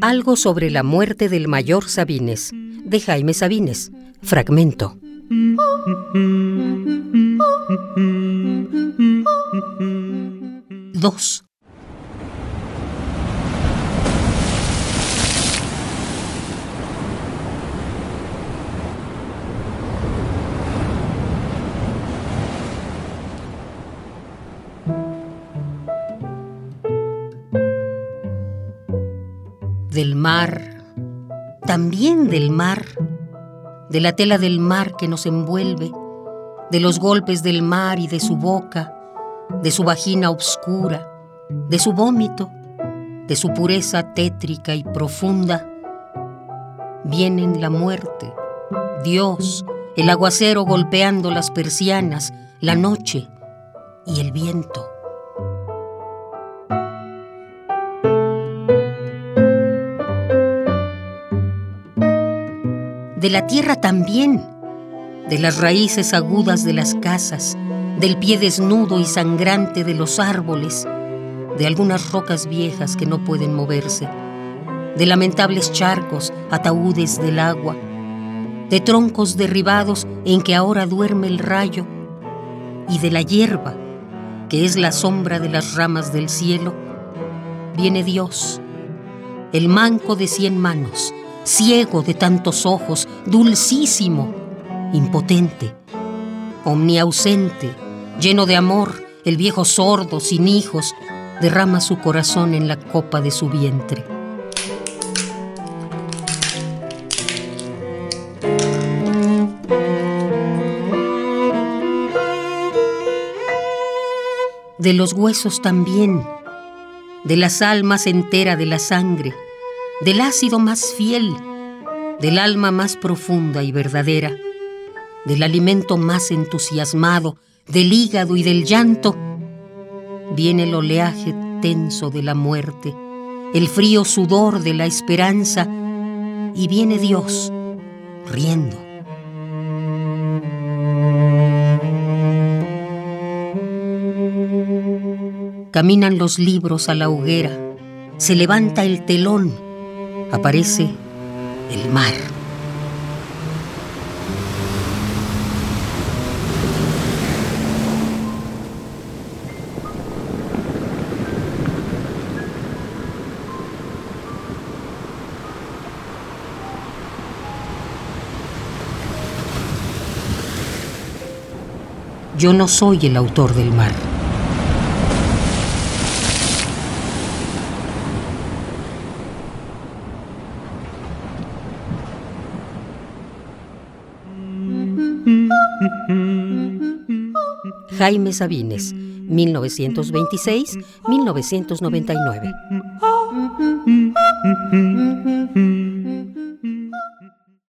Algo sobre la muerte del mayor Sabines, de Jaime Sabines, fragmento. Dos. Del mar, también del mar, de la tela del mar que nos envuelve, de los golpes del mar y de su boca, de su vagina obscura, de su vómito, de su pureza tétrica y profunda, vienen la muerte, Dios, el aguacero golpeando las persianas, la noche y el viento. De la tierra también, de las raíces agudas de las casas, del pie desnudo y sangrante de los árboles, de algunas rocas viejas que no pueden moverse, de lamentables charcos, ataúdes del agua, de troncos derribados en que ahora duerme el rayo, y de la hierba, que es la sombra de las ramas del cielo, viene Dios, el manco de cien manos, ciego de tantos ojos, dulcísimo, impotente, omniausente, lleno de amor, el viejo sordo, sin hijos, derrama su corazón en la copa de su vientre. De los huesos también, de las almas entera de la sangre, del ácido más fiel, del alma más profunda y verdadera, del alimento más entusiasmado, del hígado y del llanto, viene el oleaje tenso de la muerte, el frío sudor de la esperanza, y viene Dios riendo. Caminan los libros a la hoguera, se levanta el telón, aparece el mar. Yo no soy el autor del mar. Jaime Sabines, 1926-1999.